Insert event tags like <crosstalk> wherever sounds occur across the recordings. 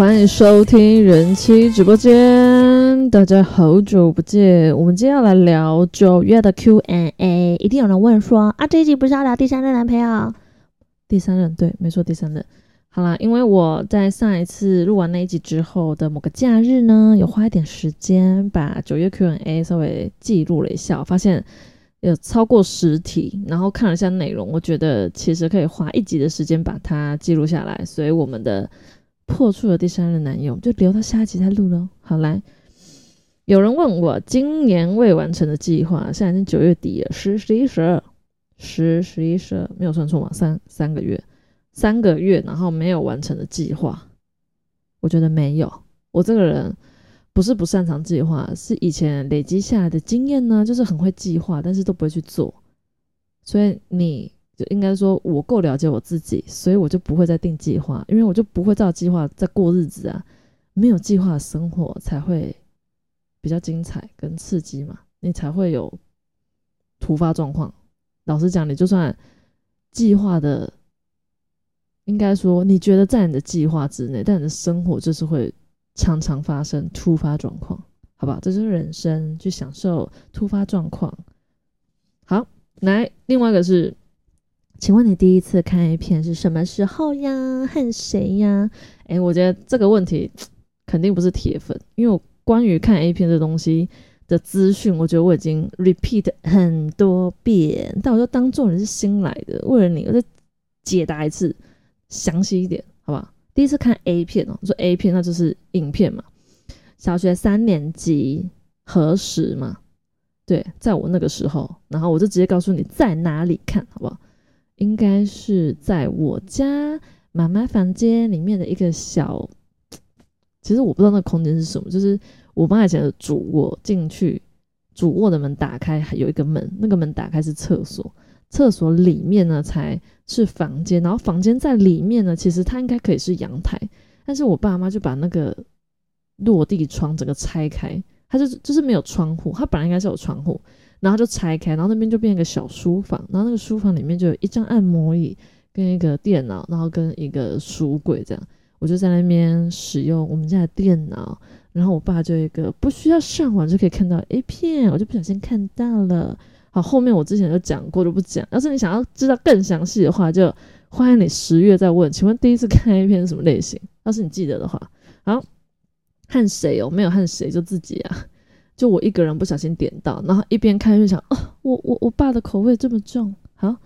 欢迎收听人妻直播间，大家好久不见。我们今天要来聊九月的 Q&A，一定有人问说啊，这一集不是要聊第三任男朋友？第三任对，没错，第三任。好啦，因为我在上一次录完那一集之后的某个假日呢，有花一点时间把九月 Q&A 稍微记录了一下，发现有超过十题，然后看了一下内容，我觉得其实可以花一集的时间把它记录下来，所以我们的。破处的第三任男友，就留到下一集再录喽。好来，有人问我今年未完成的计划，现在已经九月底了，十、十一、十二、十、十一、十二，没有算错吗？三三个月，三个月，然后没有完成的计划，我觉得没有。我这个人不是不擅长计划，是以前累积下来的经验呢，就是很会计划，但是都不会去做。所以你。就应该说，我够了解我自己，所以我就不会再定计划，因为我就不会照计划在过日子啊。没有计划的生活才会比较精彩跟刺激嘛，你才会有突发状况。老实讲，你就算计划的，应该说你觉得在你的计划之内，但你的生活就是会常常发生突发状况，好吧？这就是人生，去享受突发状况。好，来，另外一个是。请问你第一次看 A 片是什么时候呀？恨谁呀？哎，我觉得这个问题肯定不是铁粉，因为我关于看 A 片这东西的资讯，我觉得我已经 repeat 很多遍，但我就当做你是新来的，为了你，我再解答一次，详细一点，好吧？第一次看 A 片哦，说 A 片那就是影片嘛，小学三年级何时嘛？对，在我那个时候，然后我就直接告诉你在哪里看，好不好？应该是在我家妈妈房间里面的一个小，其实我不知道那空间是什么，就是我妈以前的主卧进去，主卧的门打开还有一个门，那个门打开是厕所，厕所里面呢才是房间，然后房间在里面呢，其实它应该可以是阳台，但是我爸妈就把那个落地窗整个拆开，它就就是没有窗户，它本来应该是有窗户。然后就拆开，然后那边就变一个小书房，然后那个书房里面就有一张按摩椅跟一个电脑，然后跟一个书柜这样，我就在那边使用我们家的电脑，然后我爸就一个不需要上网就可以看到 A 片，我就不小心看到了。好，后面我之前就讲过，就不讲。要是你想要知道更详细的话，就欢迎你十月再问。请问第一次看 A 片是什么类型？要是你记得的话，好，和谁哦？没有和谁，就自己啊。就我一个人不小心点到，然后一边看就想，哦，我我我爸的口味这么重，好，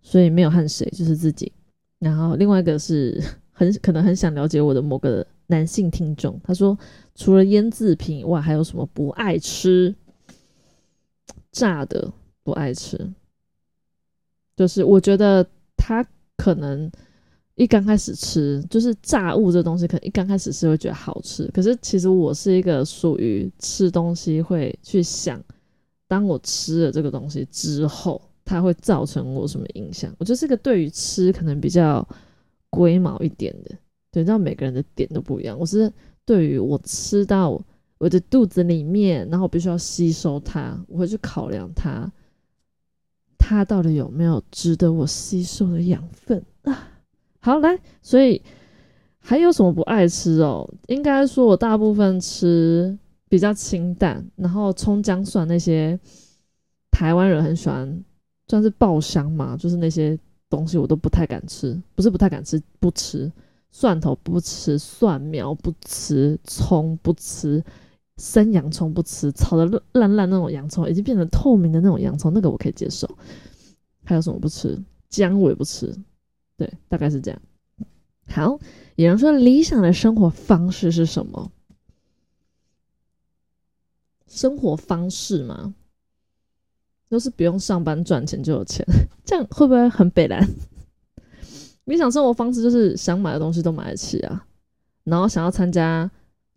所以没有和谁，就是自己。然后另外一个是 <laughs> 很可能很想了解我的某个男性听众，他说除了腌制品以外，还有什么不爱吃？炸的不爱吃，就是我觉得他可能。一刚开始吃就是炸物这东西，可能一刚开始是会觉得好吃。可是其实我是一个属于吃东西会去想，当我吃了这个东西之后，它会造成我什么影响？我就是个对于吃可能比较龟毛一点的，对，知道每个人的点都不一样。我是对于我吃到我的肚子里面，然后我必须要吸收它，我会去考量它，它到底有没有值得我吸收的养分啊？好来，所以还有什么不爱吃哦？应该说我大部分吃比较清淡，然后葱姜蒜那些台湾人很喜欢，算是爆香嘛，就是那些东西我都不太敢吃，不是不太敢吃，不吃蒜头不吃，蒜苗不吃，葱不吃，生洋葱不吃，炒的烂烂那种洋葱已经变成透明的那种洋葱，那个我可以接受。还有什么不吃？姜我也不吃。对，大概是这样。好，有人说理想的生活方式是什么？生活方式嘛，都是不用上班赚钱就有钱，这样会不会很北蓝？理想生活方式就是想买的东西都买得起啊，然后想要参加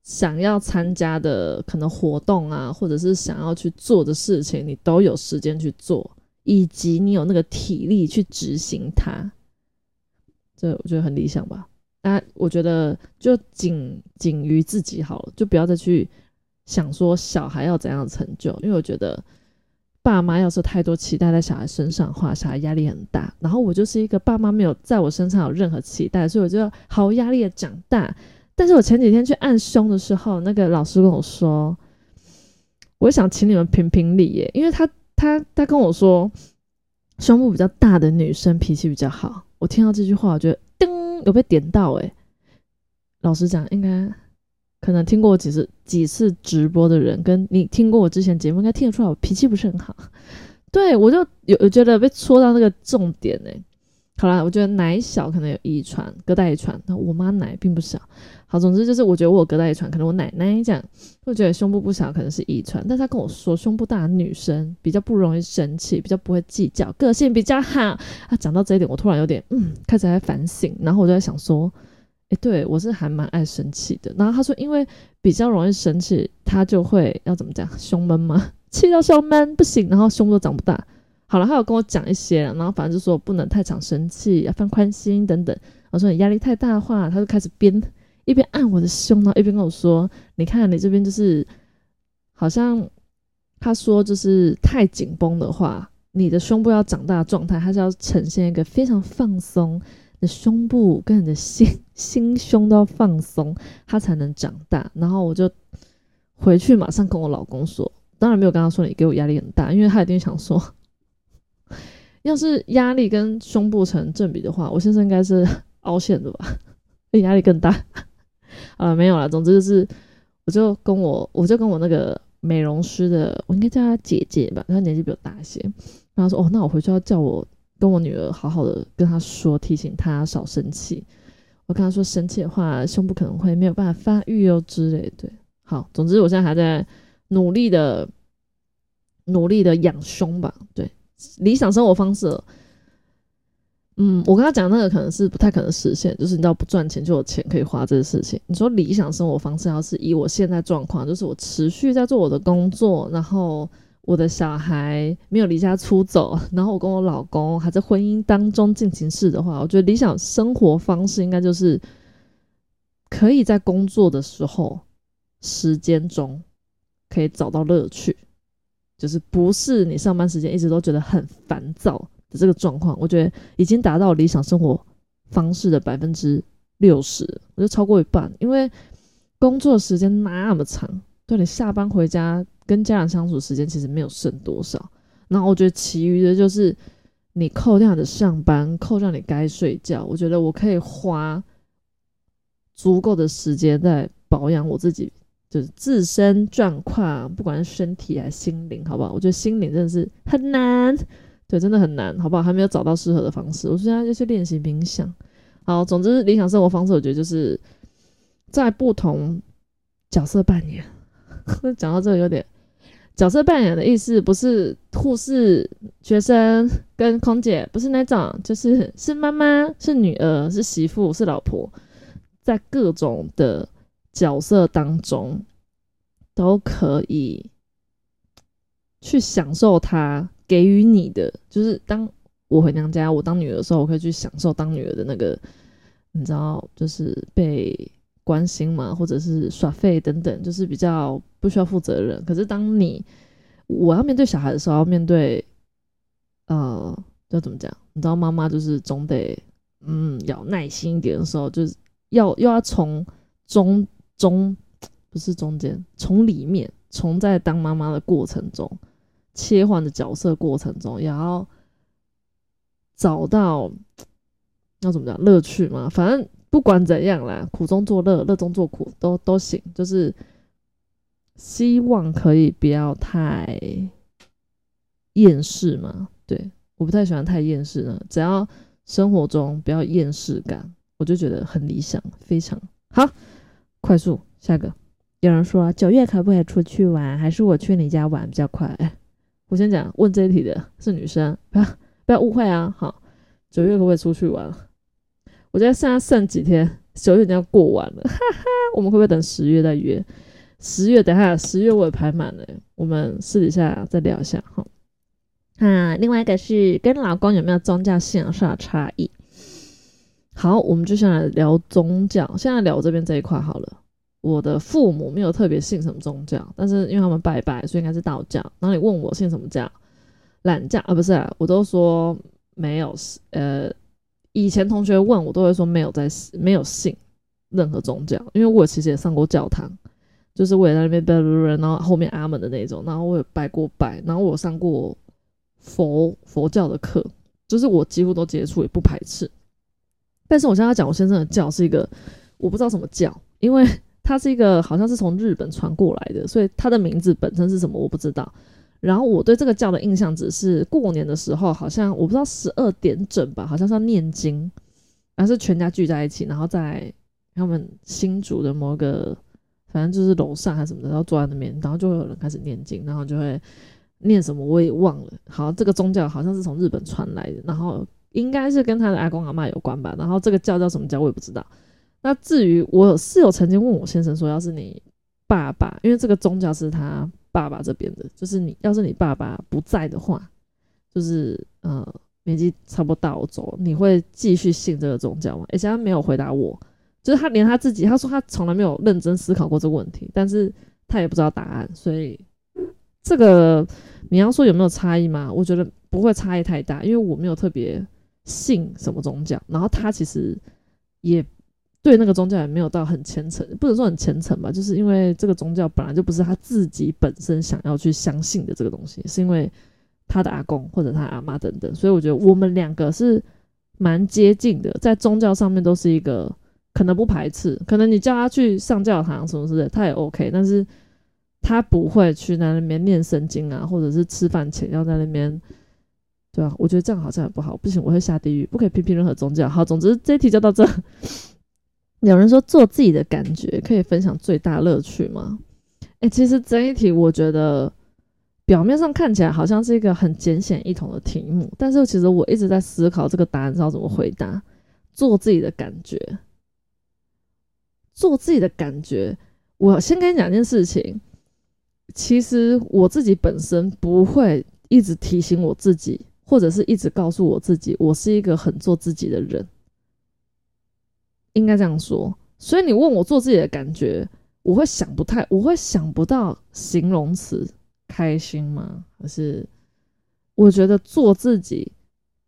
想要参加的可能活动啊，或者是想要去做的事情，你都有时间去做，以及你有那个体力去执行它。这我觉得很理想吧，那我觉得就仅仅于自己好了，就不要再去想说小孩要怎样成就，因为我觉得爸妈要是太多期待在小孩身上的话，小孩压力很大。然后我就是一个爸妈没有在我身上有任何期待，所以我就毫无压力的长大，但是我前几天去按胸的时候，那个老师跟我说，我想请你们评评理耶，因为他他他跟我说，胸部比较大的女生脾气比较好。我听到这句话，我觉得噔有被点到诶。老实讲，应该可能听过我几次几次直播的人，跟你听过我之前节目，应该听得出来我脾气不是很好。对我就有觉得被戳到那个重点诶。好啦，我觉得奶小可能有遗传，隔代遗传。那我妈奶并不小。好，总之就是我觉得我隔代遗传，可能我奶奶这样，会觉得胸部不小可能是遗传。但她跟我说，胸部大的女生比较不容易生气，比较不会计较，个性比较好。啊，讲到这一点，我突然有点嗯，开始在反省。然后我就在想说，哎，对我是还蛮爱生气的。然后她说，因为比较容易生气，她就会要怎么讲，胸闷吗？气到胸闷不行，然后胸都长不大。好了，他有跟我讲一些，然后反正就说不能太常生气，要放宽心等等。我说你压力太大的话，他就开始边一边按我的胸，然后一边跟我说：“你看你这边就是好像他说就是太紧绷的话，你的胸部要长大状态，它是要呈现一个非常放松的胸部，跟你的心心胸都要放松，它才能长大。”然后我就回去马上跟我老公说，当然没有跟他说你给我压力很大，因为他一定想说。要是压力跟胸部成正比的话，我先生应该是 <laughs> 凹陷的吧？压力更大 <laughs> 啊？没有了。总之就是，我就跟我，我就跟我那个美容师的，我应该叫她姐姐吧，她年纪比我大一些。然后说，哦，那我回去要叫我跟我女儿好好的跟她说，提醒她少生气。我跟她说，生气的话，胸部可能会没有办法发育哦之类。对，好，总之我现在还在努力的，努力的养胸吧。对。理想生活方式，嗯，我跟他讲那个可能是不太可能实现，就是你知道不赚钱就有钱可以花这个事情。你说理想生活方式要是以我现在状况，就是我持续在做我的工作，然后我的小孩没有离家出走，然后我跟我老公还在婚姻当中进行式的话，我觉得理想生活方式应该就是可以在工作的时候时间中可以找到乐趣。就是不是你上班时间一直都觉得很烦躁的这个状况，我觉得已经达到理想生活方式的百分之六十，我就超过一半。因为工作时间那么长，对你下班回家跟家人相处时间其实没有剩多少。然后我觉得其余的就是你扣掉你的上班，扣掉你该睡觉，我觉得我可以花足够的时间在保养我自己。就是自身状况，不管是身体还是心灵，好不好？我觉得心灵真的是很难，对，真的很难，好不好？还没有找到适合的方式，我现在就去练习冥想。好，总之理想生活方式，我觉得就是在不同角色扮演。<laughs> 讲到这个有点角色扮演的意思，不是护士、学生跟空姐，不是那种，就是是妈妈、是女儿、是媳妇、是老婆，在各种的。角色当中都可以去享受他给予你的，就是当我回娘家，我当女儿的时候，我可以去享受当女儿的那个，你知道，就是被关心嘛，或者是耍废等等，就是比较不需要负责任。可是当你我要面对小孩的时候，要面对呃，要怎么讲？你知道，妈妈就是总得嗯，要耐心一点的时候，就是要又要从中。中不是中间，从里面，从在当妈妈的过程中，切换的角色过程中，也要找到要怎么讲乐趣嘛？反正不管怎样啦，苦中作乐，乐中作苦都都行。就是希望可以不要太厌世嘛。对，我不太喜欢太厌世的，只要生活中不要厌世感，我就觉得很理想，非常好。快速下个，有人说九月可不可以出去玩？还是我去你家玩比较快？我先讲，问这一题的是女生，不要不要误会啊！好，九月可不可以出去玩？我觉得现在剩几天，九月已经要过完了，<laughs> 哈哈。我们会不会等十月再约？十月等下，十月我也排满了，我们私底下再聊一下哈。啊，另外一个是跟老公有没有宗教信仰上的差异？好，我们就先来聊宗教。现在聊这边这一块好了。我的父母没有特别信什么宗教，但是因为他们拜拜，所以应该是道教。然后你问我信什么教，懒教啊？不是，我都说没有。呃，以前同学问我都会说没有在，没有信。任何宗教，因为我其实也上过教堂，就是我也在那边拜拜，然后后面阿门的那种，然后我也拜过拜，然后我上过佛佛教的课，就是我几乎都接触，也不排斥。但是我现在讲，我先生的教是一个我不知道什么教，因为 <laughs> 它是一个好像是从日本传过来的，所以它的名字本身是什么我不知道。然后我对这个教的印象只是过年的时候，好像我不知道十二点整吧，好像是要念经，然后是全家聚在一起，然后在他们新竹的某个反正就是楼上还是什么的，然后坐在那边，然后就会有人开始念经，然后就会念什么我也忘了。好，这个宗教好像是从日本传来的，然后应该是跟他的阿公阿妈有关吧。然后这个教叫什么教我也不知道。那至于我是有曾经问我先生说，要是你爸爸，因为这个宗教是他爸爸这边的，就是你要是你爸爸不在的话，就是呃年纪差不多到走，你会继续信这个宗教吗？而且他没有回答我，就是他连他自己，他说他从来没有认真思考过这个问题，但是他也不知道答案，所以这个你要说有没有差异吗？我觉得不会差异太大，因为我没有特别信什么宗教，然后他其实也。对那个宗教也没有到很虔诚，不能说很虔诚吧，就是因为这个宗教本来就不是他自己本身想要去相信的这个东西，是因为他的阿公或者他阿妈等等，所以我觉得我们两个是蛮接近的，在宗教上面都是一个可能不排斥，可能你叫他去上教堂什么之类，他也 OK，但是他不会去在那边念圣经啊，或者是吃饭前要在那边，对啊，我觉得这样好像也不好，不行，我会下地狱，不可以批评任何宗教。好，总之这一题就到这。<laughs> 有人说做自己的感觉可以分享最大乐趣吗？哎，其实这一题我觉得表面上看起来好像是一个很简显易懂的题目，但是其实我一直在思考这个答案是要怎么回答。做自己的感觉，做自己的感觉。我先跟你讲件事情，其实我自己本身不会一直提醒我自己，或者是一直告诉我自己，我是一个很做自己的人。应该这样说，所以你问我做自己的感觉，我会想不太，我会想不到形容词，开心吗？还是我觉得做自己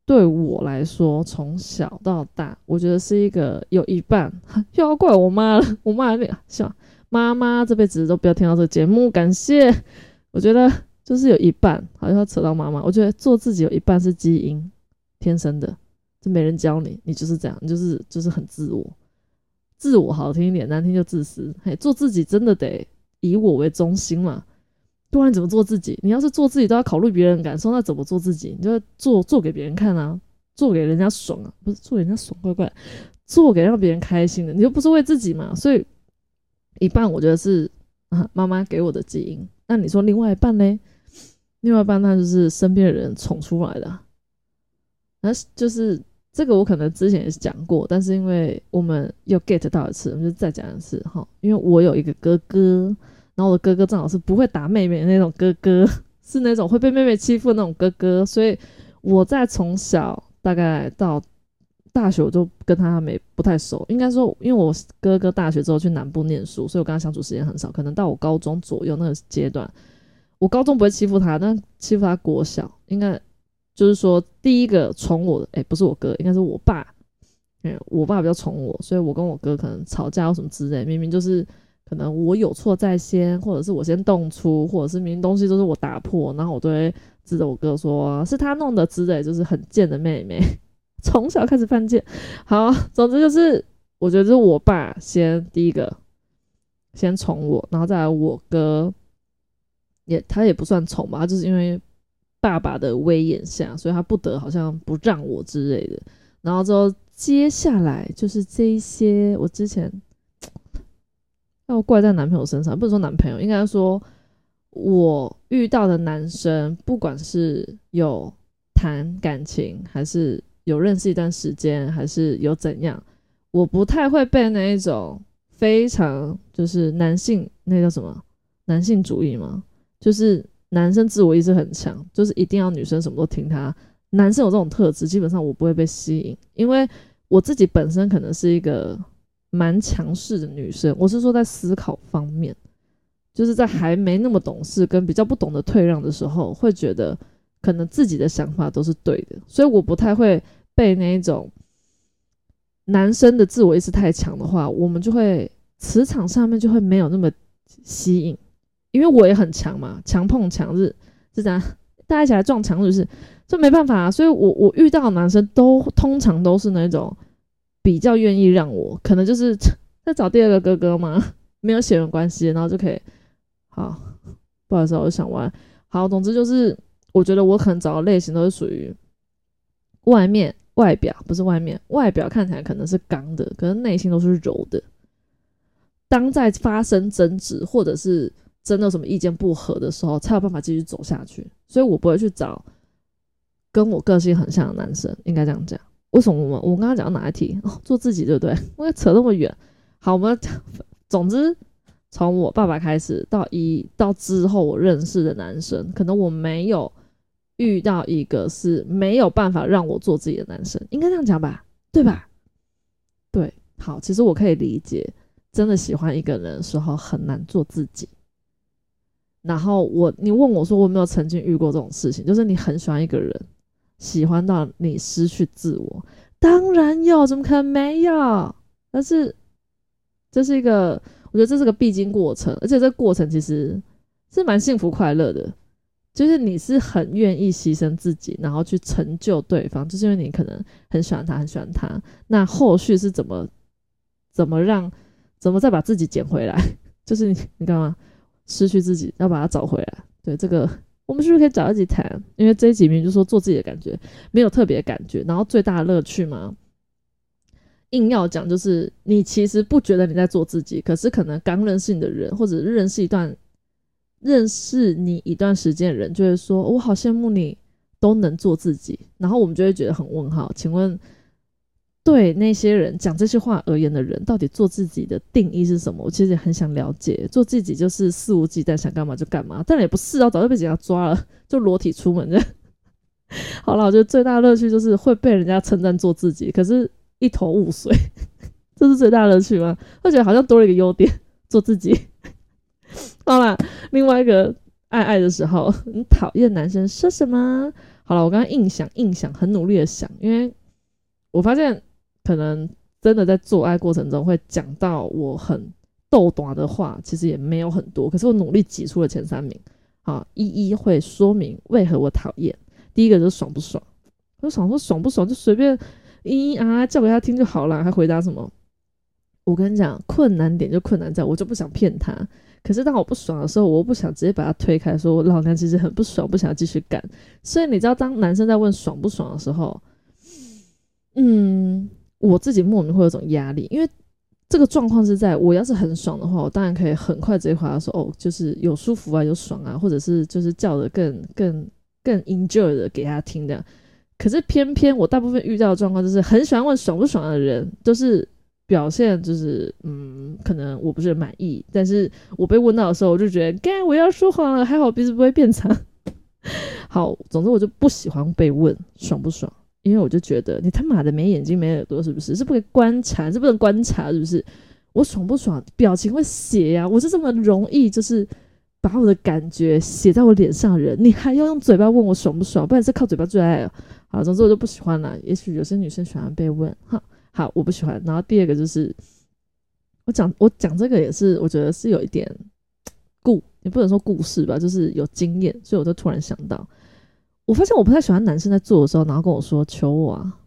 对我来说，从小到大，我觉得是一个有一半 <laughs> 又要怪我妈了。<laughs> 我妈那笑妈妈这辈子都不要听到这个节目，感谢。我觉得就是有一半，好像扯到妈妈。我觉得做自己有一半是基因天生的。就没人教你，你就是这样，你就是就是很自我，自我好听一点，难听就自私。嘿，做自己真的得以我为中心嘛，不然怎么做自己？你要是做自己都要考虑别人感受，那怎么做自己？你就做做给别人看啊，做给人家爽啊，不是做人家爽，怪怪，做给让别人开心的，你又不是为自己嘛。所以一半我觉得是啊妈妈给我的基因，那你说另外一半呢？另外一半那就是身边的人宠出来的。那就是这个，我可能之前也是讲过，但是因为我们又 get 到一次，我们就再讲一次哈。因为我有一个哥哥，然后我的哥哥正好是不会打妹妹的那种哥哥，<laughs> 是那种会被妹妹欺负那种哥哥，所以我在从小大概到大学，我就跟他没不太熟。应该说，因为我哥哥大学之后去南部念书，所以我跟他相处时间很少。可能到我高中左右那个阶段，我高中不会欺负他，但欺负他国小应该。就是说，第一个宠我的，哎，不是我哥，应该是我爸。嗯，我爸比较宠我，所以我跟我哥可能吵架或什么之类，明明就是可能我有错在先，或者是我先动粗，或者是明明东西都是我打破，然后我都会指着我哥说是他弄的之类，就是很贱的妹妹，<laughs> 从小开始犯贱。好，总之就是我觉得是我爸先第一个先宠我，然后再来我哥，也他也不算宠吧，就是因为。爸爸的威严下，所以他不得好像不让我之类的。然后之后接下来就是这一些，我之前 <tsk> 要怪在男朋友身上，不是说男朋友，应该说我遇到的男生，不管是有谈感情，还是有认识一段时间，还是有怎样，我不太会被那一种非常就是男性那叫什么男性主义吗？就是。男生自我意识很强，就是一定要女生什么都听他。男生有这种特质，基本上我不会被吸引，因为我自己本身可能是一个蛮强势的女生。我是说在思考方面，就是在还没那么懂事跟比较不懂得退让的时候，会觉得可能自己的想法都是对的，所以我不太会被那一种男生的自我意识太强的话，我们就会磁场上面就会没有那么吸引，因为我也很强嘛，强碰强是是这样，<laughs> 大家一起来撞墙是不是？这没办法啊，所以我我遇到的男生都通常都是那种比较愿意让我，可能就是在找第二个哥哥嘛，没有血缘关系，然后就可以好，不好意思，我想玩。好，总之就是我觉得我可能找的类型都是属于外面外表不是外面外表看起来可能是刚的，可是内心都是柔的。当在发生争执或者是真的什么意见不合的时候，才有办法继续走下去。所以我不会去找。跟我个性很像的男生，应该这样讲。为什么我们我刚刚讲到哪一题？哦，做自己，对不对？我要扯那么远。好，我们总之从我爸爸开始到一到之后我认识的男生，可能我没有遇到一个是没有办法让我做自己的男生，应该这样讲吧？对吧？对，好，其实我可以理解，真的喜欢一个人的时候很难做自己。然后我你问我说我没有曾经遇过这种事情，就是你很喜欢一个人。喜欢到你失去自我，当然有，怎么可能没有？但是这是一个，我觉得这是个必经过程，而且这个过程其实是蛮幸福快乐的。就是你是很愿意牺牲自己，然后去成就对方，就是因为你可能很喜欢他，很喜欢他。那后续是怎么怎么让怎么再把自己捡回来？<laughs> 就是你你干嘛失去自己，要把它找回来？对这个。<laughs> 我们是不是可以找一集谈？因为这一集明明就说做自己的感觉，没有特别感觉。然后最大的乐趣嘛，硬要讲就是你其实不觉得你在做自己，可是可能刚认识你的人，或者认识一段认识你一段时间的人，就会说：“我好羡慕你都能做自己。”然后我们就会觉得很问号，请问？对那些人讲这些话而言的人，到底做自己的定义是什么？我其实也很想了解。做自己就是肆无忌惮，想干嘛就干嘛，但也不是啊，早就被警察抓了，<laughs> 就裸体出门的。<laughs> 好了，我觉得最大的乐趣就是会被人家称赞做自己，可是一头雾水，<laughs> 这是最大乐趣吗？我觉得好像多了一个优点，做自己。好了，另外一个爱爱的时候，你讨厌男生说什么？好了，我刚刚硬想硬想，很努力的想，因为我发现。可能真的在做爱过程中会讲到我很逗短的话，其实也没有很多。可是我努力挤出了前三名，啊，一一会说明为何我讨厌。第一个就是爽不爽，我想说爽不爽就随便咿咿啊叫给他听就好了，还回答什么？我跟你讲，困难点就困难在我就不想骗他。可是当我不爽的时候，我又不想直接把他推开，说我老娘其实很不爽，不想继续干。所以你知道，当男生在问爽不爽的时候，嗯。我自己莫名会有种压力，因为这个状况是在我要是很爽的话，我当然可以很快直接回答说哦，就是有舒服啊，有爽啊，或者是就是叫的更更更 enjoy 的给他听的。可是偏偏我大部分遇到的状况就是很喜欢问爽不爽的人，都是表现就是嗯，可能我不是很满意，但是我被问到的时候，我就觉得，干我要说谎了，还好鼻子不会变长。<laughs> 好，总之我就不喜欢被问爽不爽。因为我就觉得你他妈的没眼睛没耳朵是不是？是不可以观察，是不能观察是不是？我爽不爽？表情会写呀，我是这么容易就是把我的感觉写在我脸上的人，你还要用嘴巴问我爽不爽？不然是靠嘴巴最爱了。好，总之我就不喜欢了。也许有些女生喜欢被问，哈，好，我不喜欢。然后第二个就是我讲我讲这个也是，我觉得是有一点 <laughs> 故，也不能说故事吧，就是有经验，所以我就突然想到。我发现我不太喜欢男生在做的时候，然后跟我说求我啊，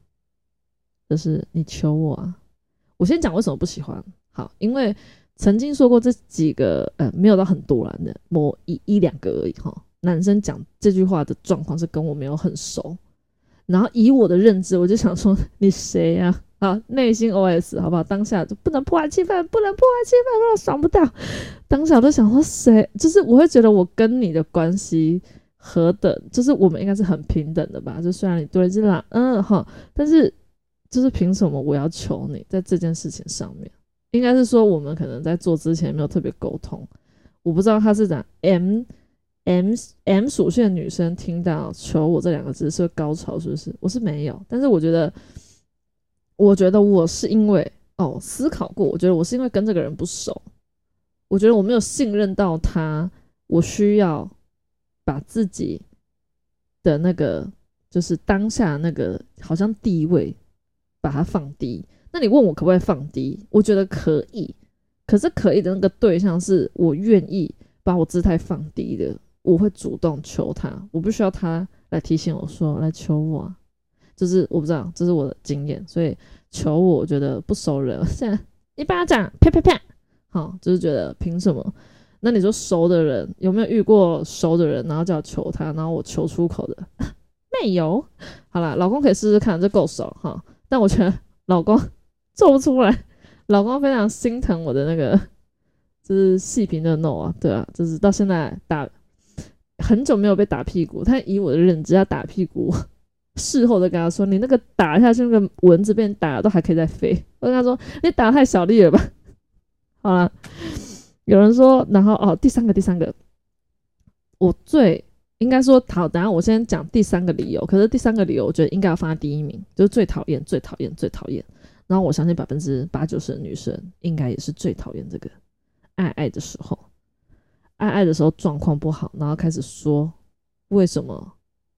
就是你求我啊。我先讲为什么不喜欢。好，因为曾经说过这几个，呃，没有到很多人的，某一一两个而已哈。男生讲这句话的状况是跟我没有很熟，然后以我的认知，我就想说你谁呀？啊，内心 OS 好不好？当下就不能破坏气氛，不能破坏气氛，让我爽不到。当下我都想说谁？就是我会觉得我跟你的关系。何等，就是我们应该是很平等的吧？就虽然你对这啦，嗯哈，但是就是凭什么我要求你在这件事情上面？应该是说我们可能在做之前没有特别沟通。我不知道他是讲 M M M 属性的女生听到“求我”这两个字是高潮，是不是？我是没有，但是我觉得，我觉得我是因为哦思考过，我觉得我是因为跟这个人不熟，我觉得我没有信任到他，我需要。把自己的那个，就是当下那个好像地位，把它放低，那你问我可不可以放低？我觉得可以，可是可以的那个对象是我愿意把我姿态放低的，我会主动求他，我不需要他来提醒我说来求我，就是我不知道，这是我的经验，所以求我，我觉得不熟人，<laughs> 现在一巴掌啪啪啪，好，就是觉得凭什么？那你说熟的人有没有遇过熟的人，然后叫求他，然后我求出口的？<laughs> 没有。好了，老公可以试试看，这够熟哈。但我觉得老公 <laughs> 做不出来，老公非常心疼我的那个，就是细皮的 no 啊，对啊，就是到现在打很久没有被打屁股，他以我的认知要打屁股，事后再跟他说，你那个打下去那个蚊子被你打都还可以再飞。我跟他说，你打太小力了吧？<laughs> 好了。有人说，然后哦，第三个，第三个，我最应该说好，等下我先讲第三个理由。可是第三个理由，我觉得应该要放在第一名，就是最讨厌、最讨厌、最讨厌。然后我相信百分之八九十的女生应该也是最讨厌这个爱爱的时候，爱爱的时候状况不好，然后开始说为什么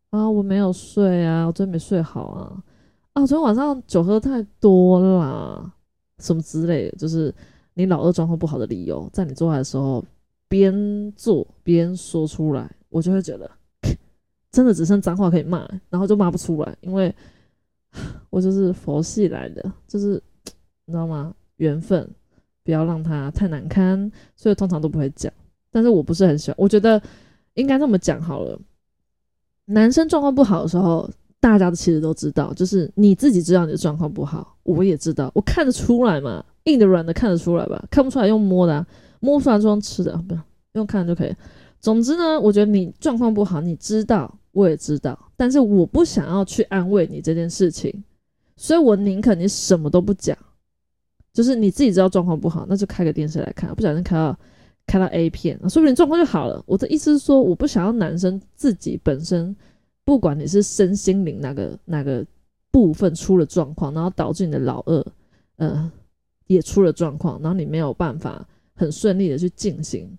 啊？我没有睡啊，我昨天没睡好啊，啊，昨天晚上酒喝太多啦，什么之类的，就是。你老二状况不好的理由，在你做爱的时候边做边说出来，我就会觉得 <sniffs> 真的只剩脏话可以骂，然后就骂不出来，因为 <sighs> 我就是佛系来的，就是 <tsk> 你知道吗？缘分，不要让他太难堪，所以通常都不会讲。但是我不是很喜欢，我觉得应该这么讲好了。男生状况不好的时候，大家其实都知道，就是你自己知道你的状况不好，我也知道，我看得出来嘛。硬的软的看得出来吧？看不出来用摸的，摸出来就用吃的，不用看就可以。总之呢，我觉得你状况不好，你知道，我也知道，但是我不想要去安慰你这件事情，所以我宁可你什么都不讲，就是你自己知道状况不好，那就开个电视来看，不小心开到开到 A 片，说不定状况就好了。我的意思是说，我不想要男生自己本身，不管你是身心灵哪个哪个部分出了状况，然后导致你的老二，呃。也出了状况，然后你没有办法很顺利的去进行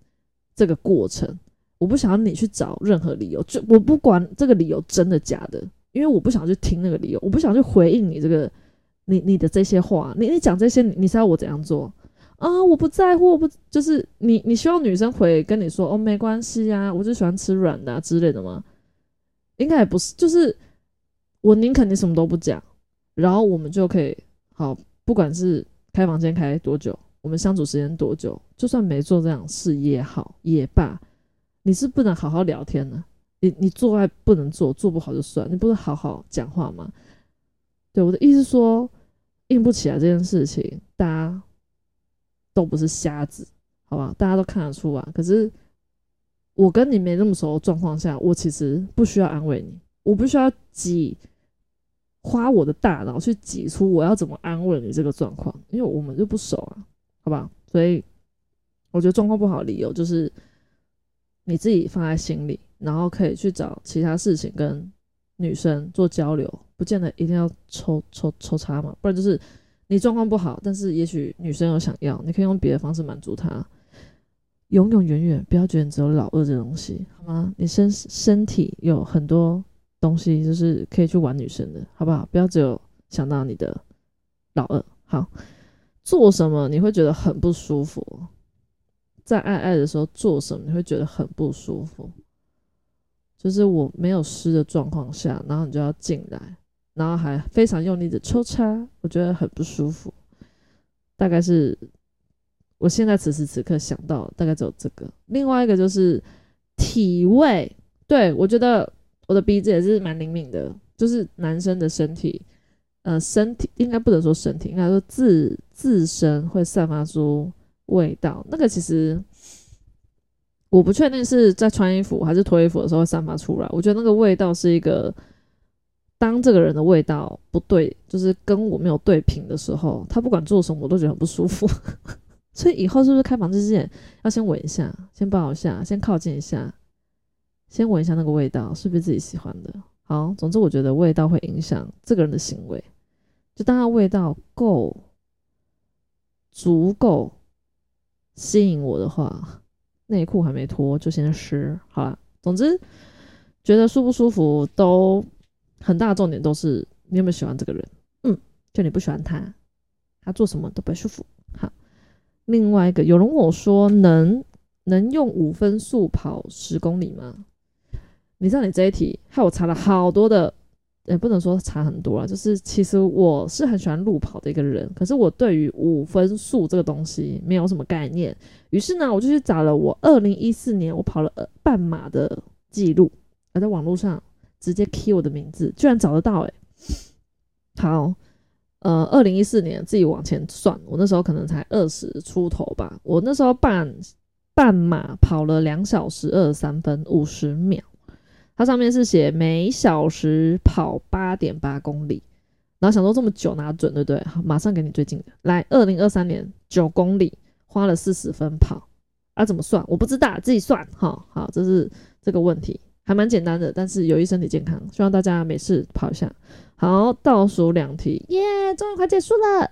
这个过程。我不想要你去找任何理由，就我不管这个理由真的假的，因为我不想去听那个理由，我不想去回应你这个你你的这些话。你你讲这些，你是要我怎样做啊？我不在乎，我不就是你你希望女生回跟你说哦没关系呀，我就喜欢吃软的之类的吗？应该也不是，就是我宁可你什么都不讲，然后我们就可以好，不管是。开房间开多久？我们相处时间多久？就算没做这样事也好也罢，你是不能好好聊天的？你你做爱不能做，做不好就算，你不是好好讲话吗？对我的意思说，硬不起来这件事情，大家都不是瞎子，好吧？大家都看得出啊。可是我跟你没那么熟的状况下，我其实不需要安慰你，我不需要挤。花我的大脑去挤出我要怎么安慰你这个状况，因为我们就不熟啊，好吧？所以我觉得状况不好理由就是你自己放在心里，然后可以去找其他事情跟女生做交流，不见得一定要抽抽抽插嘛，不然就是你状况不好，但是也许女生有想要，你可以用别的方式满足她。永永远远不要觉得只有老二这东西，好吗？你身身体有很多。东西就是可以去玩女生的，好不好？不要只有想到你的老二。好，做什么你会觉得很不舒服？在爱爱的时候做什么你会觉得很不舒服？就是我没有湿的状况下，然后你就要进来，然后还非常用力的抽插，我觉得很不舒服。大概是我现在此时此刻想到大概只有这个。另外一个就是体味，对我觉得。我的鼻子也是蛮灵敏的，就是男生的身体，呃，身体应该不能说身体，应该说自自身会散发出味道。那个其实我不确定是在穿衣服还是脱衣服的时候会散发出来。我觉得那个味道是一个，当这个人的味道不对，就是跟我没有对频的时候，他不管做什么我都觉得很不舒服。<laughs> 所以以后是不是开房之前要先闻一下，先抱一下，先靠近一下？先闻一下那个味道，是不是自己喜欢的？好，总之我觉得味道会影响这个人的行为。就当他味道够足够吸引我的话，内裤还没脱就先湿。好了，总之觉得舒不舒服都很大重点都是你有没有喜欢这个人。嗯，就你不喜欢他，他做什么都不舒服。好，另外一个有人问我说，能能用五分速跑十公里吗？你知道你这一题害我查了好多的。也不能说查很多了，就是其实我是很喜欢路跑的一个人，可是我对于五分速这个东西没有什么概念。于是呢，我就去找了我二零一四年我跑了半马的记录，而在网络上直接 key 我的名字，居然找得到诶。好，呃，二零一四年自己往前算，我那时候可能才二十出头吧，我那时候半半马跑了两小时二十三分五十秒。它上面是写每小时跑八点八公里，然后想说这么久拿准对不对？好，马上给你最近的，来，二零二三年九公里花了四十分跑，啊，怎么算？我不知道，自己算哈。好，这是这个问题，还蛮简单的，但是有益身体健康，希望大家没事跑一下。好，倒数两题，耶，终于快结束了。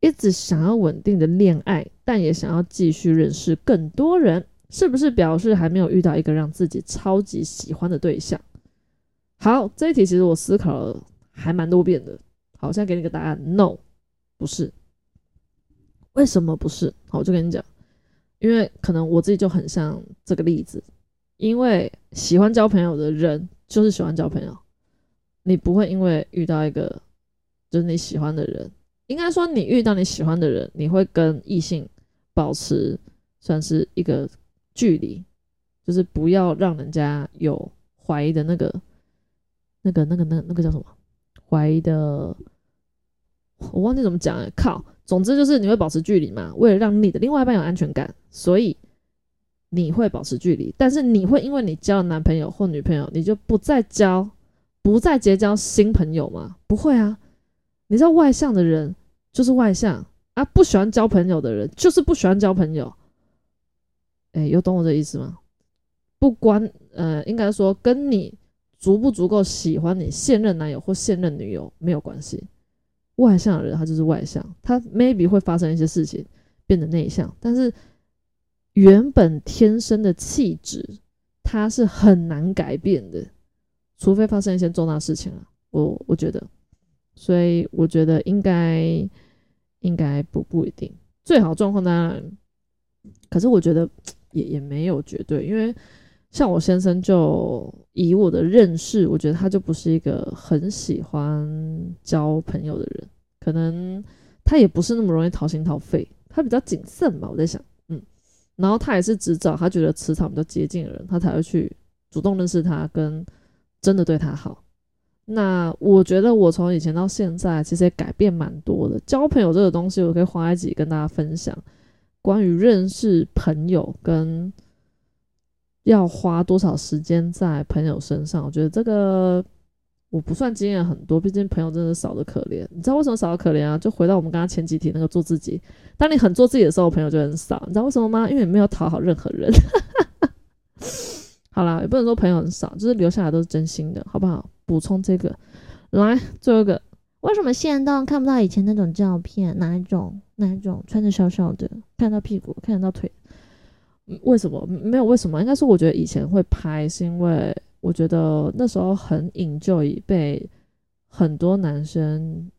一直想要稳定的恋爱，但也想要继续认识更多人。是不是表示还没有遇到一个让自己超级喜欢的对象？好，这一题其实我思考了还蛮多遍的。好，现在给你个答案，No，不是。为什么不是？好，我就跟你讲，因为可能我自己就很像这个例子，因为喜欢交朋友的人就是喜欢交朋友，你不会因为遇到一个就是你喜欢的人，应该说你遇到你喜欢的人，你会跟异性保持算是一个。距离就是不要让人家有怀疑的那个、那个、那个、那那个叫什么？怀疑的，我忘记怎么讲了。靠，总之就是你会保持距离嘛，为了让你的另外一半有安全感，所以你会保持距离。但是你会因为你交了男朋友或女朋友，你就不再交、不再结交新朋友吗？不会啊。你知道外向的人就是外向啊，不喜欢交朋友的人就是不喜欢交朋友。哎，有懂我这意思吗？不关，呃，应该说跟你足不足够喜欢你现任男友或现任女友没有关系。外向的人他就是外向，他 maybe 会发生一些事情变得内向，但是原本天生的气质他是很难改变的，除非发生一些重大事情啊。我我觉得，所以我觉得应该应该不不一定，最好状况当然，可是我觉得。也也没有绝对，因为像我先生就以我的认识，我觉得他就不是一个很喜欢交朋友的人，可能他也不是那么容易掏心掏肺，他比较谨慎吧。我在想，嗯，然后他也是只找他觉得磁场比较接近的人，他才会去主动认识他，跟真的对他好。那我觉得我从以前到现在，其实也改变蛮多的。交朋友这个东西，我可以花一集跟大家分享。关于认识朋友跟要花多少时间在朋友身上，我觉得这个我不算经验很多，毕竟朋友真的少的可怜。你知道为什么少的可怜啊？就回到我们刚刚前几题那个做自己。当你很做自己的时候，朋友就很少。你知道为什么吗？因为你没有讨好任何人。<laughs> 好啦，也不能说朋友很少，就是留下来都是真心的，好不好？补充这个，来最后一个。为什么现在看不到以前那种照片？哪一种？哪一种？穿着小小的，看到屁股，看得到腿？为什么？没有为什么？应该是我觉得以前会拍，是因为我觉得那时候很引就已被很多男生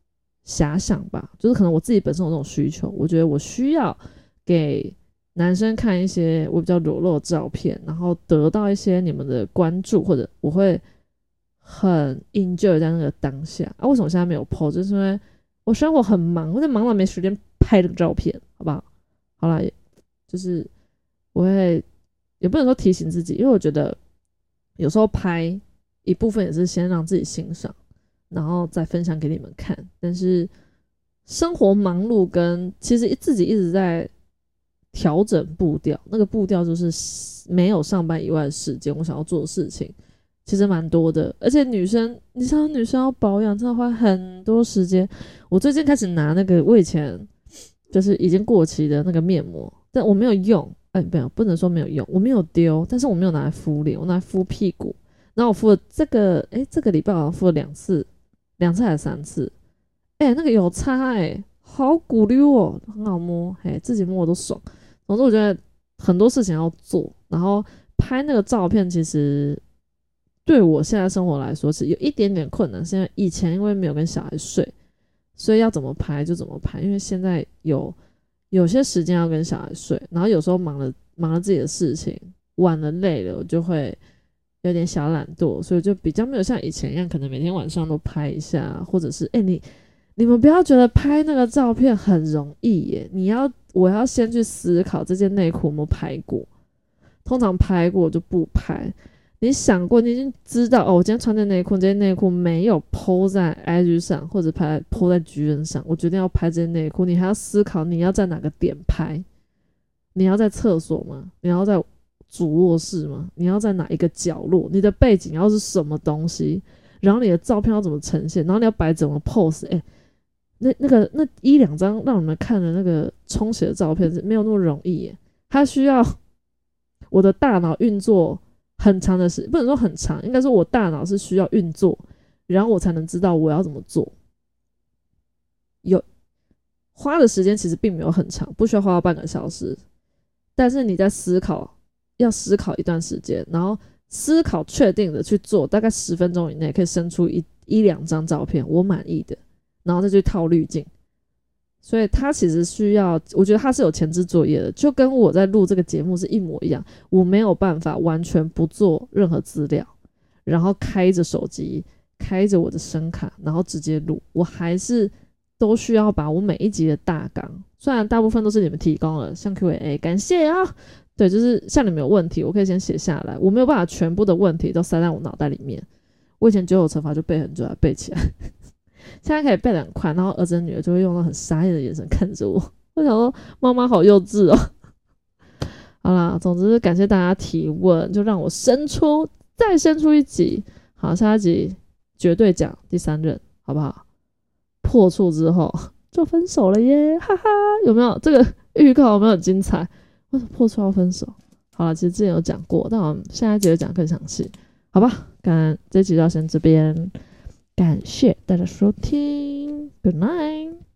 遐想吧。就是可能我自己本身有这种需求，我觉得我需要给男生看一些我比较裸露的照片，然后得到一些你们的关注，或者我会。很 enjoy 在那个当下啊！为什么现在没有 po？就是因为我生活很忙，我在忙到没时间拍这个照片，好不好？好了，就是我会也不能说提醒自己，因为我觉得有时候拍一部分也是先让自己欣赏，然后再分享给你们看。但是生活忙碌跟其实自己一直在调整步调，那个步调就是没有上班以外的时间，我想要做的事情。其实蛮多的，而且女生，你知道女生要保养真的花很多时间。我最近开始拿那个我以前就是已经过期的那个面膜，但我没有用，哎，没有，不能说没有用，我没有丢，但是我没有拿来敷脸，我拿来敷屁股。然后我敷了这个，哎，这个礼拜好像敷了两次，两次还是三次？哎，那个有差哎，好鼓溜哦，很好摸，嘿，自己摸我都爽。总之我觉得很多事情要做，然后拍那个照片其实。对我现在生活来说是有一点点困难，现在以前因为没有跟小孩睡，所以要怎么拍就怎么拍，因为现在有有些时间要跟小孩睡，然后有时候忙了忙了自己的事情，晚了累了，我就会有点小懒惰，所以就比较没有像以前一样，可能每天晚上都拍一下，或者是哎你你们不要觉得拍那个照片很容易耶，你要我要先去思考这件内裤有没有拍过，通常拍过就不拍。你想过，你已经知道哦，我今天穿的内裤，这件内裤没有铺在 IG 上，或者拍铺在 G 人上，我决定要拍这件内裤。你还要思考，你要在哪个点拍？你要在厕所吗？你要在主卧室吗？你要在哪一个角落？你的背景要是什么东西？然后你的照片要怎么呈现？然后你要摆怎么 pose？哎，那那个那一两张让你们看的那个冲洗的照片是没有那么容易耶，它需要 <laughs> 我的大脑运作。很长的时不能说很长，应该说我大脑是需要运作，然后我才能知道我要怎么做。有花的时间其实并没有很长，不需要花到半个小时，但是你在思考，要思考一段时间，然后思考确定的去做，大概十分钟以内可以生出一一两张照片我满意的，然后再去套滤镜。所以他其实需要，我觉得他是有前置作业的，就跟我在录这个节目是一模一样。我没有办法完全不做任何资料，然后开着手机，开着我的声卡，然后直接录。我还是都需要把我每一集的大纲，虽然大部分都是你们提供了，像 Q&A，感谢啊。对，就是像你们有问题，我可以先写下来。我没有办法全部的问题都塞在我脑袋里面。我以前九九乘法就背很久，背起来。现在可以背得很快，然后儿子女儿就会用到很傻眼的眼神看着我。<laughs> 我想说，妈妈好幼稚哦。<laughs> 好啦，总之感谢大家提问，就让我伸出再伸出一集。好，下一集绝对讲第三任，好不好？破处之后 <laughs> 就分手了耶，哈哈！有没有这个预告？有没有精彩？为什么破处要分手？好了，其实之前有讲过，但我们下一集讲更详细，好吧？感这集就先这边。感谢大家收听，Good night。